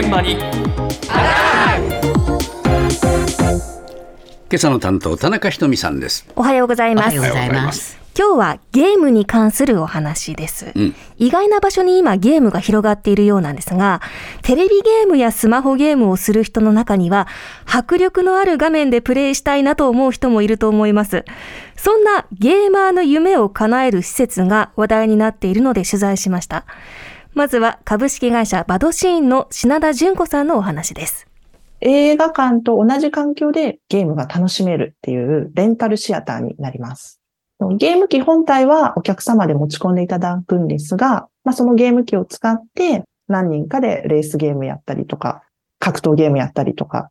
現場に。今朝の担当田中ひとみさんです。おはようございます。おはようございます。今日はゲームに関するお話です、うん。意外な場所に今ゲームが広がっているようなんですがテレビゲームやスマホゲームをする人の中には迫力のある画面でプレイしたいなと思う人もいると思います。そんなゲーマーの夢を叶える施設が話題になっているので取材しましたまずは株式会社バドシーンの品田純子さんのお話です映画館と同じ環境でゲームが楽しめるっていうレンタルシアターになります。ゲーム機本体はお客様で持ち込んでいただくんですが、まあ、そのゲーム機を使って何人かでレースゲームやったりとか、格闘ゲームやったりとか、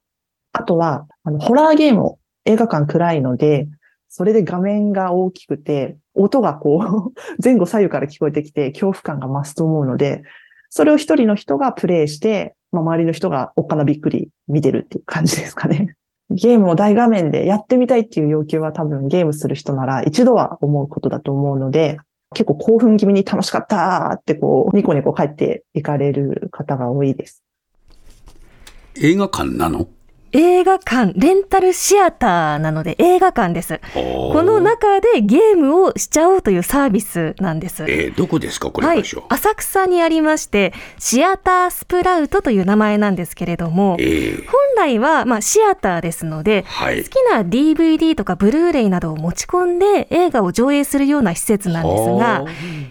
あとはあのホラーゲームを映画館暗いので、それで画面が大きくて、音がこう 前後左右から聞こえてきて恐怖感が増すと思うので、それを一人の人がプレイして、まあ、周りの人がおっかなびっくり見てるっていう感じですかね。ゲームを大画面でやってみたいっていう要求は多分ゲームする人なら一度は思うことだと思うので、結構興奮気味に楽しかったってこう、ニコニコ帰っていかれる方が多いです。映画館なの？映画館レンタルシアターなので映画館です。ここの中でゲームをしちゃおうというサービスなんです。えー、どこですか？これはい。浅草にありまして、シアタースプラウトという名前なんですけれども、えー、本来はまあシアターですので、はい。好きな DVD とかブルーレイなどを持ち込んで映画を上映するような施設なんですが、はま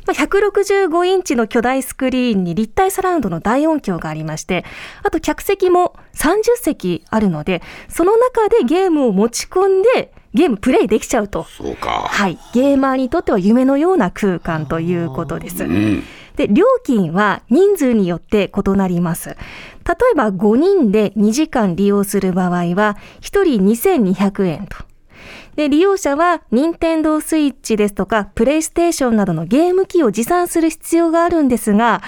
あ、165インチの巨大スクリーンに立体サラウンドの大音響がありまして、あと客席も30席あるので、その中でゲームを持ち込んで、ゲームプレイできちゃうと。そうかはい。ゲーマーにとっては夢のような空間ということです。うんで、料金は人数によって異なります。例えば5人で2時間利用する場合は、1人2200円と。で、利用者は、任天堂スイッチですとか、プレイステーションなどのゲーム機を持参する必要があるんですが、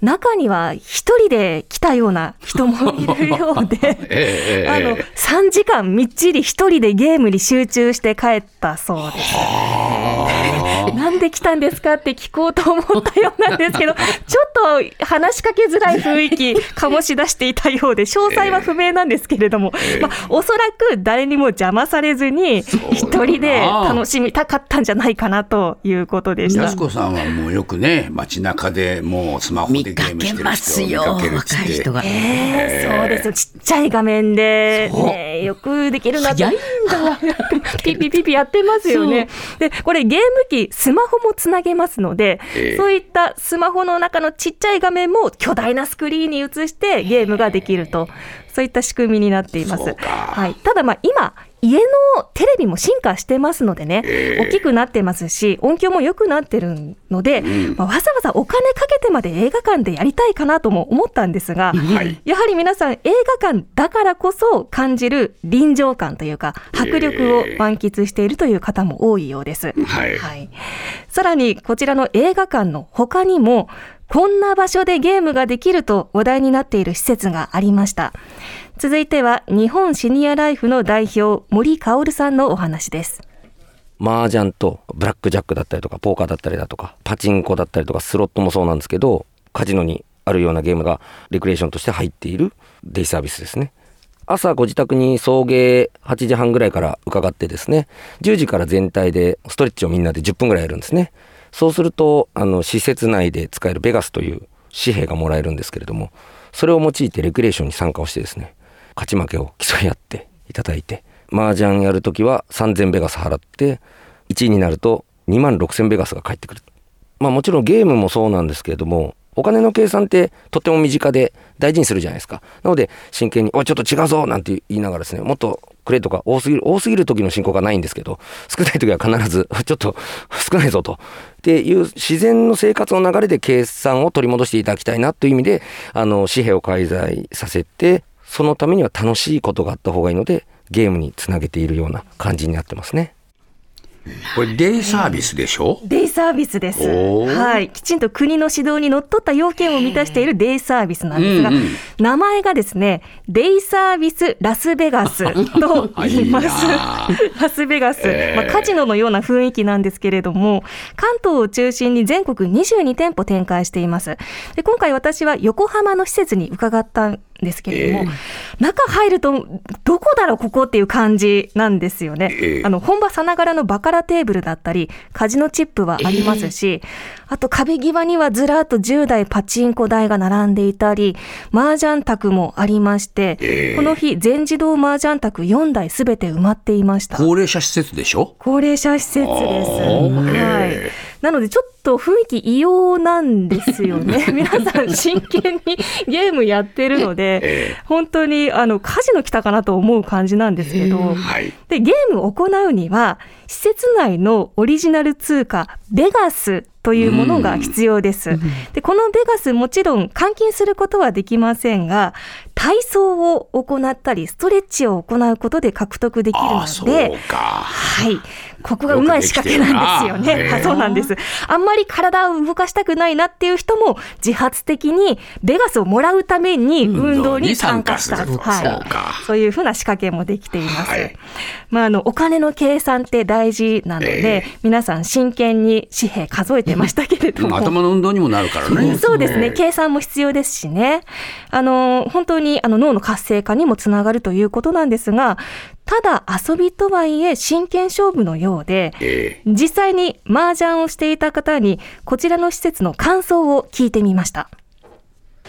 中には一人で来たような人もいるようで、えー、あの、3時間みっちり一人でゲームに集中して帰ったそうです。なんで来たんですかって聞こうと思ったようなんですけど、ちょっと話しかけづらい雰囲気醸し出していたようで、詳細は不明なんですけれども、まあ、おそらく誰にも邪魔されずに、一人で楽しみたかったんじゃないかなということでした安。子さんはもうよくね街中でもうスマホでゲ見かけームしてるますよ、人を見か若けるっつってい人が。えーそうですよ。ちっちゃい画面で、ね、よくできるなと早いんだ。ピピピピやってますよね。で、これゲーム機、スマホもつなげますので、ええそういったスマホの中のちっちゃい画面も巨大なスクリーンに映してゲームができると、そういった仕組みになっています。そうかはい。ただまあ今、家のテレビも進化してますのでね、ええ。大きくなってますし、音響も良くなってるので、ん。まあ、わざわざお金かけてまで映画館でやりたいかなとも思ったんですが、はい。やはり皆さん映画館だからこそ感じる臨場感というか迫力を満喫しているという方も多いようです。はい。はい、さらにこちらの映画館の他にもこんな場所でゲームができると話題になっている施設がありました。続いては日本シニアライフの代表森薫さんのお話です。麻雀とブラックジャックだったりとかポーカーだったりだとかパチンコだったりとかスロットもそうなんですけどカジノにあるようなゲームがレクリエーションとして入っているデイサービスですね朝ご自宅に送迎8時半ぐらいから伺ってですね10時から全体でストレッチをみんなで10分ぐらいやるんですねそうするとあの施設内で使えるベガスという紙幣がもらえるんですけれどもそれを用いてレクリエーションに参加をしてですね勝ち負けを競い合っていただいて麻雀やるときは3000ベガス払って1位になると2万6000ベガスが返ってくる。まあもちろんゲームもそうなんですけれどもお金の計算ってとても身近で大事にするじゃないですか。なので真剣に「おいちょっと違うぞ」なんて言いながらですねもっとくれとか多すぎる多すぎる時の進行がないんですけど少ない時は必ず ちょっと少ないぞとっていう自然の生活の流れで計算を取り戻していただきたいなという意味であの紙幣を介在させてそのためには楽しいことがあった方がいいのでゲームにつなげているような感じになってますね。これデイサービスでしょ？デイサービスです。はい。きちんと国の指導にのっとった要件を満たしているデイサービスなんですが、うんうん名前がですね、デイサービスラスベガスと 言います。ラスベガス、えーまあ、カジノのような雰囲気なんですけれども、関東を中心に全国22店舗展開しています。で今回私は横浜の施設に伺ったんですけれども、中入るとどこだろうここっていう感じなんですよね。ええあの本場さながらのバカラテーブルだったりカジノチップはありますし、あと壁際にはずらっと10台パチンコ台が並んでいたり麻雀卓もありまして、ええこの日全自動麻雀卓4台すべて埋まっていました。高齢者施設でしょ？高齢者施設です。はいえ。なのでちょっと雰囲気異様なんですよね。皆さん真剣にゲームやってるので、え本当にあのカジノ来たかなと思う感じなんですけど、はい。でゲームを行うには施設内のオリジナル通貨ベガスというものが必要です。でこのベガスもちろん換金することはできませんが体操を行ったりストレッチを行うことで獲得できるので。はい。ここがうまい仕掛けなんですよね。よくできてるなはいそうなんです。あんまり体を動かしたくないなっていう人も自発的にベガスをもらうために運動に参加した。はいそういうふうな仕掛けもできています。はいまあ、あの、お金の計算って大事なので、え皆さん真剣に紙幣数えてましたけれども。うん頭の運動にもなるからね。そうですね、ええ計算も必要ですしね。あの、本当にあの脳の活性化にもつながるということなんですが、ただ遊びとはいえ真剣勝負のようで、え実際に麻雀をしていた方にこちらの施設の感想を聞いてみました。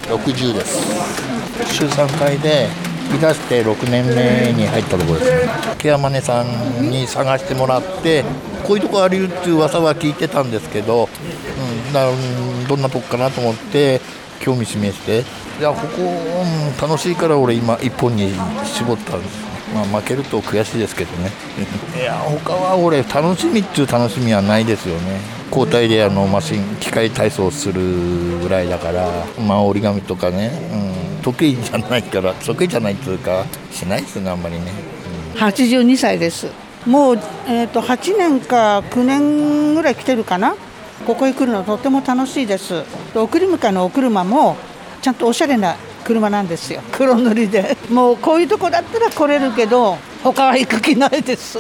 60です週3回でいらして6年目に入ったところですね。ケアマネさんに探してもらってこういうとこあるよっていう噂は聞いてたんですけど、うん、どんなとこかなと思って興味示して。いやここ、うん楽しいから俺今一本に絞ったんですまあ負けると悔しいですけどね。いや他は俺楽しみっていう楽しみはないですよね。交代であのマシン機械体操するぐらいだからまあ折り紙とかね、うん、得意じゃないから得意じゃないっていうかしないですねあんまりね、82歳です。もう、えー、と8年か9年ぐらい来てるかな？ここへ来るのとても楽しいです。送り迎えのお車もちゃんとおしゃれな車なんですよ。黒塗りで。もうこういうとこだったら来れるけど他は行く気ないです。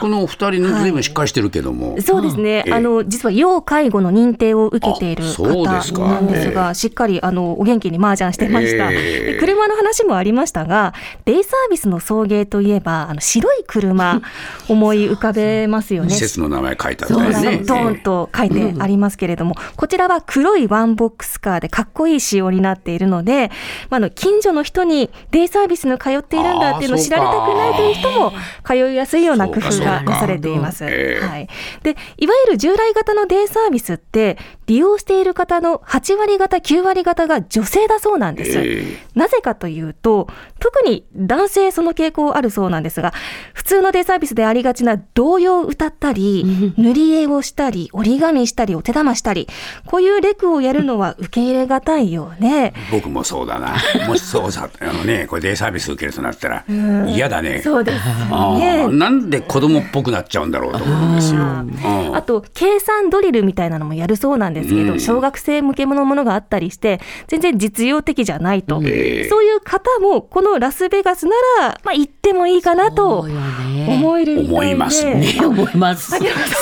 このお二人の随分しっかりしてるけども。そうですね、ええ。あの実は要介護の認定を受けているあ方なんですが、しっかりあのお元気に麻雀してました、ええ。で車の話もありましたが、デイサービスの送迎といえば、あの白い車、思い浮かべますよね。施設の名前書いてあるね。ドーンと書いてありますけれども、こちらは黒いワンボックスカーでかっこいい仕様になっているので、まあ、あの近所の人にデイサービスに通っているんだっていうのを知られたくないという人も通いやすいような工夫がなされています。ええはい、でいわゆる従来型のデイサービスって利用している方の8割方9割方が女性だそうなんです。えなぜかというと、特に男性その傾向あるそうなんですが、普通のデイサービスでありがちな童謡を歌ったり、塗り絵をしたり、折り紙したり、お手玉したり、こういうレクをやるのは受け入れがたいよね。僕もそうだな。もしそうさ、あのね、これデイサービス受けるとなったら嫌だね。そうですあねー。なんで子供っぽくなっちゃうんだろうと思うんですよ。うんあと、計算ドリルみたいなのもやるそうなんですけど、うん。小学生向けのものがあったりして、全然実用的じゃないと。ええ。そういう方も、このラスベガスなら、まあ、行ってもいいかなと思えるみたいで。思いますね。ね思います。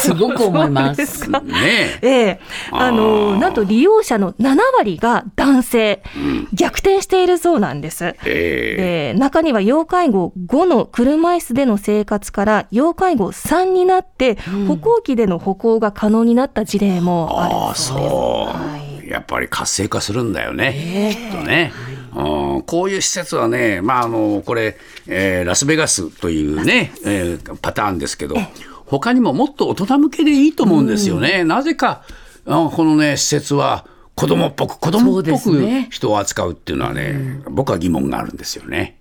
す。ごく思いま。す。すか。ね。ええ、あのなんと利用者の7割が男性、逆転しているそうなんです。えで中には要介護5の車椅子での生活から要介護3になって、歩行器での歩行が可能になった事例もあるそう。です。そう、やっぱり活性化するんだよね、きっとね、うん、こういう施設はね、まあ、あのこれ、えーラスベガスというね、えーパターンですけど他にももっと大人向けでいいと思うんですよね、なぜかあこのね施設は子供っぽく子供っぽくね。人を扱うっていうのはね、僕は疑問があるんですよね。